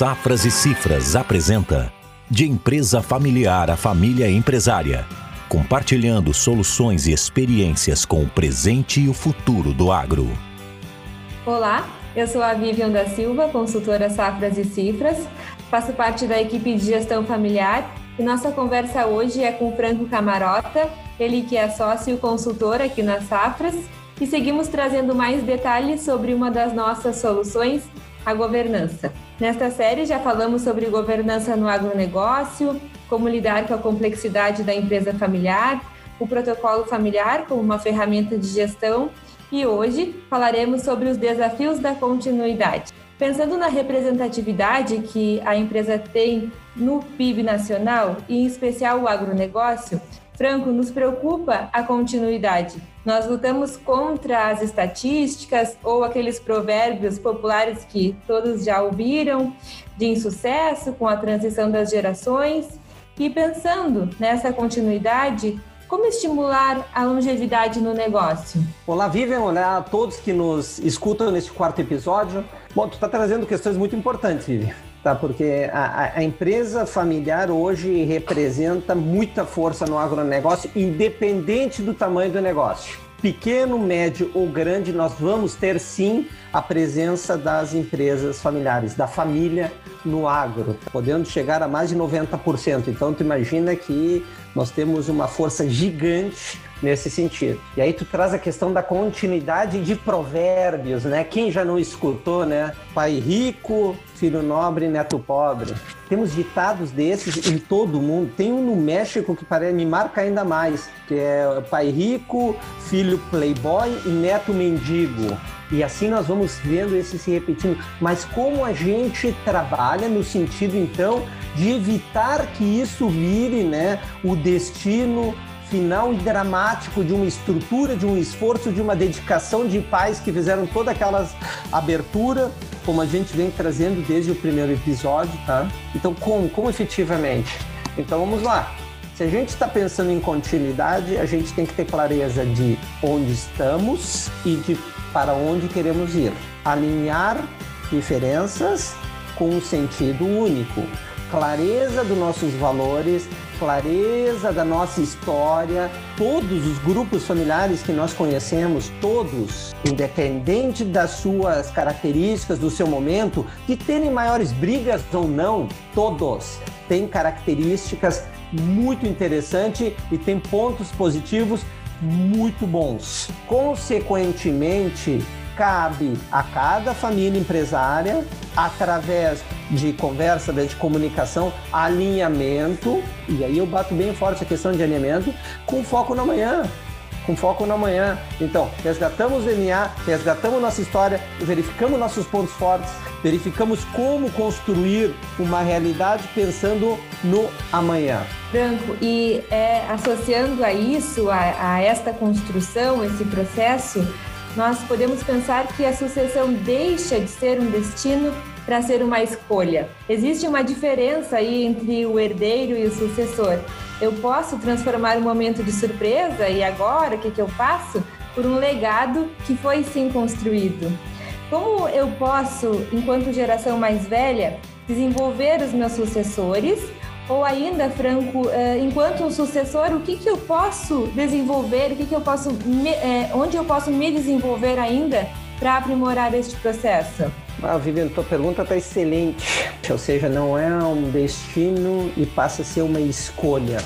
Safras e Cifras apresenta De Empresa Familiar a Família Empresária, compartilhando soluções e experiências com o presente e o futuro do agro. Olá, eu sou a Vivian da Silva, consultora Safras e Cifras, faço parte da equipe de gestão familiar e nossa conversa hoje é com Franco Camarota, ele que é sócio consultor aqui na Safras, e seguimos trazendo mais detalhes sobre uma das nossas soluções, a governança. Nesta série já falamos sobre governança no agronegócio, como lidar com a complexidade da empresa familiar, o protocolo familiar como uma ferramenta de gestão e hoje falaremos sobre os desafios da continuidade. Pensando na representatividade que a empresa tem no PIB nacional e em especial o agronegócio, Franco, nos preocupa a continuidade. Nós lutamos contra as estatísticas ou aqueles provérbios populares que todos já ouviram de insucesso com a transição das gerações. E pensando nessa continuidade, como estimular a longevidade no negócio? Olá, Vivian. Olá a todos que nos escutam neste quarto episódio. Bom, tu está trazendo questões muito importantes, Vivian tá? Porque a, a, empresa familiar hoje representa muita força no agronegócio, independente do tamanho do negócio. Pequeno, médio ou grande, nós vamos ter sim a presença das empresas familiares, da família no agro, podendo chegar a mais de 90%. Então, tu imagina que nós temos uma força gigante nesse sentido. E aí tu traz a questão da continuidade de provérbios, né? Quem já não escutou, né? Pai rico, filho nobre, neto pobre. Temos ditados desses em todo o mundo. Tem um no México que parece, me marca ainda mais, que é pai rico, filho playboy e neto mendigo. E assim nós vamos vendo esse se repetindo. Mas como a gente trabalha no sentido, então, de evitar que isso vire né, o destino final e dramático de uma estrutura, de um esforço, de uma dedicação de pais que fizeram toda aquela abertura, como a gente vem trazendo desde o primeiro episódio, tá? Então, como, como efetivamente? Então, vamos lá. Se a gente está pensando em continuidade, a gente tem que ter clareza de onde estamos e de para onde queremos ir. Alinhar diferenças com um sentido único. Clareza dos nossos valores, clareza da nossa história, todos os grupos familiares que nós conhecemos, todos, independente das suas características, do seu momento, de terem maiores brigas ou não, todos têm características muito interessantes e têm pontos positivos muito bons. Consequentemente, cabe a cada família empresária, através de conversa, de comunicação, alinhamento, e aí eu bato bem forte a questão de alinhamento, com foco na manhã. Com foco na manhã. Então, resgatamos o DNA, resgatamos nossa história, verificamos nossos pontos fortes, verificamos como construir uma realidade pensando no amanhã. Branco, e é, associando a isso, a, a esta construção, esse processo, nós podemos pensar que a sucessão deixa de ser um destino para ser uma escolha. Existe uma diferença aí entre o herdeiro e o sucessor. Eu posso transformar um momento de surpresa e agora o que, que eu faço por um legado que foi sim construído. Como eu posso, enquanto geração mais velha, desenvolver os meus sucessores ou ainda, Franco, eh, enquanto sucessor, o que, que eu posso desenvolver, o que, que eu posso, eh, onde eu posso me desenvolver ainda para aprimorar este processo? Ah, Vivian, tua pergunta está excelente. Ou seja, não é um destino e passa a ser uma escolha.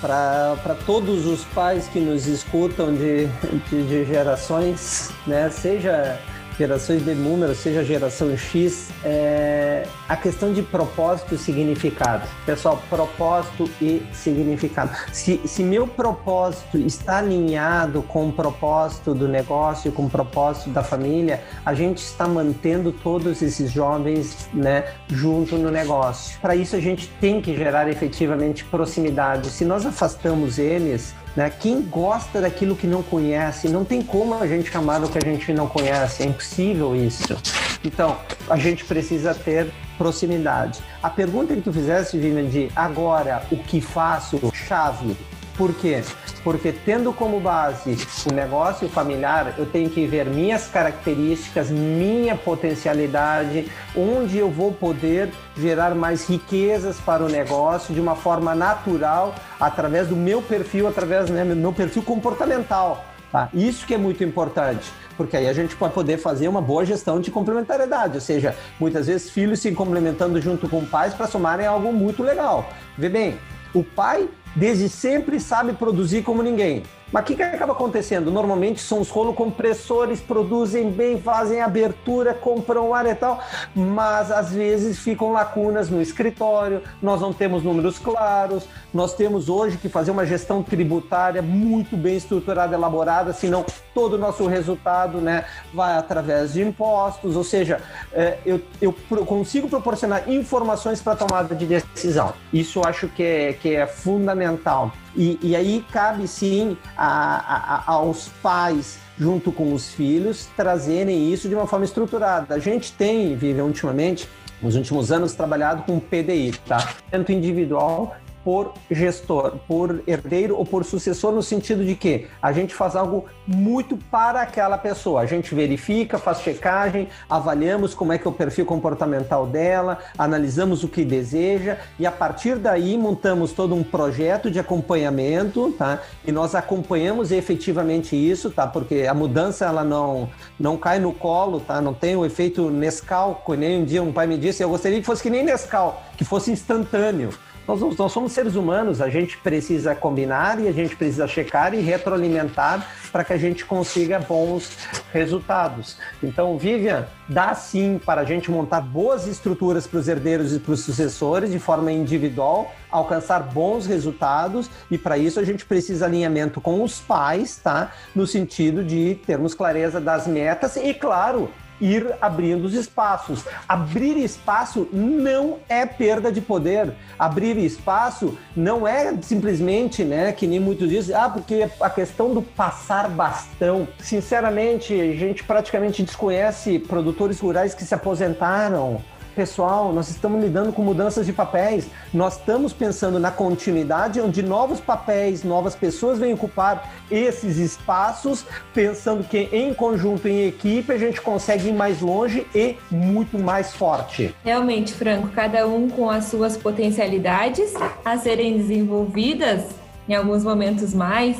Para todos os pais que nos escutam de, de, de gerações, né, seja gerações de números, seja geração X, é a questão de propósito e significado. Pessoal, propósito e significado. Se, se meu propósito está alinhado com o propósito do negócio, com o propósito da família, a gente está mantendo todos esses jovens né, junto no negócio. Para isso, a gente tem que gerar efetivamente proximidade. Se nós afastamos eles, né? Quem gosta daquilo que não conhece, não tem como a gente chamar do que a gente não conhece, é impossível isso. Então, a gente precisa ter proximidade. A pergunta que tu fizesse, Vivian, de agora o que faço, chave. Por quê? Porque tendo como base o negócio familiar, eu tenho que ver minhas características, minha potencialidade, onde eu vou poder gerar mais riquezas para o negócio de uma forma natural, através do meu perfil, através né, do meu perfil comportamental. Tá? Isso que é muito importante porque aí a gente pode poder fazer uma boa gestão de complementariedade, ou seja, muitas vezes filhos se complementando junto com pais para somarem algo muito legal. Vê bem, o pai desde sempre sabe produzir como ninguém. Mas o que, que acaba acontecendo? Normalmente são os rolo-compressores, produzem bem, fazem abertura, compram ar e tal, mas às vezes ficam lacunas no escritório, nós não temos números claros, nós temos hoje que fazer uma gestão tributária muito bem estruturada, elaborada, senão todo o nosso resultado né, vai através de impostos, ou seja, é, eu, eu consigo proporcionar informações para tomada de decisão. Isso eu acho que é, que é fundamental. E, e aí cabe sim a, a, aos pais junto com os filhos, trazerem isso de uma forma estruturada. A gente tem, Vive, ultimamente, nos últimos anos, trabalhado com PDI, tá? Tanto individual por gestor, por herdeiro ou por sucessor, no sentido de que a gente faz algo muito para aquela pessoa. A gente verifica, faz checagem, avaliamos como é que é o perfil comportamental dela, analisamos o que deseja e a partir daí montamos todo um projeto de acompanhamento, tá? E nós acompanhamos efetivamente isso, tá? Porque a mudança ela não não cai no colo, tá? Não tem o efeito Nescau, nem um dia um pai me disse, eu gostaria que fosse que nem Nescau, que fosse instantâneo. Nós, nós somos seres humanos, a gente precisa combinar e a gente precisa checar e retroalimentar para que a gente consiga bons resultados. Então, Vivian, dá sim para a gente montar boas estruturas para os herdeiros e para os sucessores de forma individual, alcançar bons resultados e para isso a gente precisa alinhamento com os pais, tá? No sentido de termos clareza das metas e, claro, ir abrindo os espaços. Abrir espaço não é perda de poder. Abrir espaço não é simplesmente, né, que nem muitos dizem, ah, porque a questão do passar bastão. Sinceramente, a gente praticamente desconhece produtores rurais que se aposentaram pessoal, nós estamos lidando com mudanças de papéis. Nós estamos pensando na continuidade, onde novos papéis, novas pessoas vêm ocupar esses espaços, pensando que em conjunto, em equipe, a gente consegue ir mais longe e muito mais forte. Realmente, Franco, cada um com as suas potencialidades a serem desenvolvidas, em alguns momentos mais,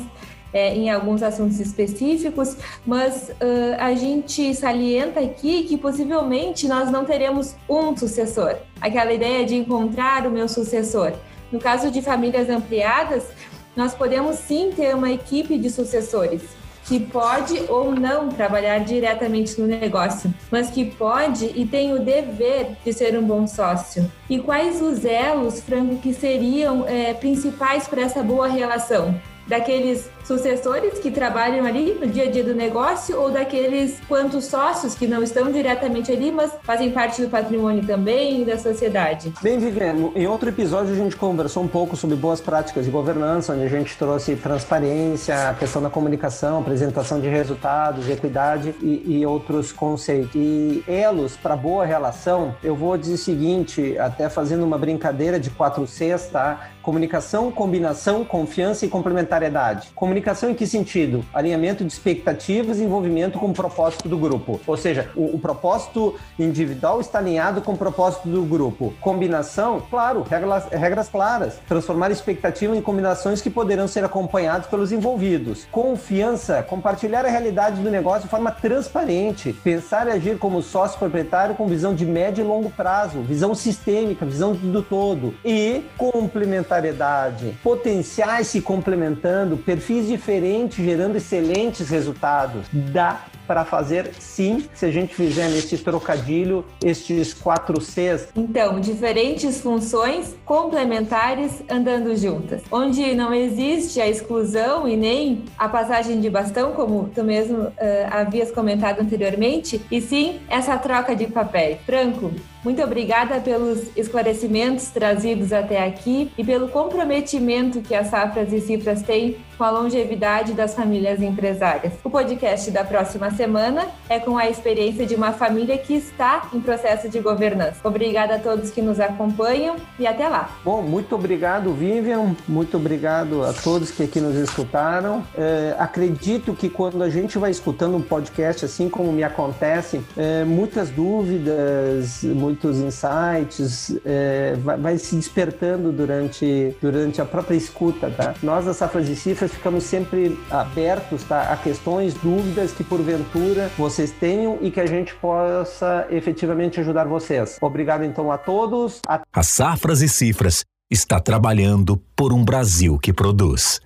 é, em alguns assuntos específicos, mas uh, a gente salienta aqui que possivelmente nós não teremos um sucessor. Aquela ideia de encontrar o meu sucessor. No caso de famílias ampliadas, nós podemos sim ter uma equipe de sucessores que pode ou não trabalhar diretamente no negócio, mas que pode e tem o dever de ser um bom sócio. E quais os elos, Franco, que seriam é, principais para essa boa relação? Daqueles sucessores que trabalham ali no dia a dia do negócio ou daqueles quantos sócios que não estão diretamente ali, mas fazem parte do patrimônio também e da sociedade? Bem, Viviane, em outro episódio a gente conversou um pouco sobre boas práticas de governança, onde a gente trouxe transparência, a questão da comunicação, apresentação de resultados, equidade e, e outros conceitos. E elos para boa relação, eu vou dizer o seguinte, até fazendo uma brincadeira de 4 Cs, tá? Comunicação, combinação, confiança e Comunicação em que sentido? Alinhamento de expectativas e envolvimento com o propósito do grupo. Ou seja, o, o propósito individual está alinhado com o propósito do grupo. Combinação, claro, regras, regras claras. Transformar expectativa em combinações que poderão ser acompanhadas pelos envolvidos. Confiança, compartilhar a realidade do negócio de forma transparente. Pensar e agir como sócio proprietário com visão de médio e longo prazo, visão sistêmica, visão do todo. E complementar complementariedade, potenciais se complementando, perfis diferentes gerando excelentes resultados. Dá para fazer sim, se a gente fizer nesse trocadilho estes quatro Cs. Então, diferentes funções complementares andando juntas, onde não existe a exclusão e nem a passagem de bastão, como tu mesmo uh, havias comentado anteriormente, e sim essa troca de papel. Franco, Muito obrigada pelos esclarecimentos trazidos até aqui e pelo comprometimento que as Safras e Cifras têm com a longevidade das famílias empresárias. O podcast da próxima semana é com a experiência de uma família que está em processo de governança. Obrigada a todos que nos acompanham e até lá. Bom, muito obrigado, Vivian. Muito obrigado a todos que aqui nos escutaram. É, acredito que quando a gente vai escutando um podcast, assim como me acontece, é, muitas dúvidas, muitos insights, é, vai, vai, se despertando durante, durante a própria escuta, tá? Nós, da Safras e Cifras, ficamos sempre abertos tá, a questões, dúvidas que porventura vocês tenham e que a gente possa efetivamente ajudar vocês. Obrigado então a todos. A Safras e Cifras está trabalhando por um Brasil que produz.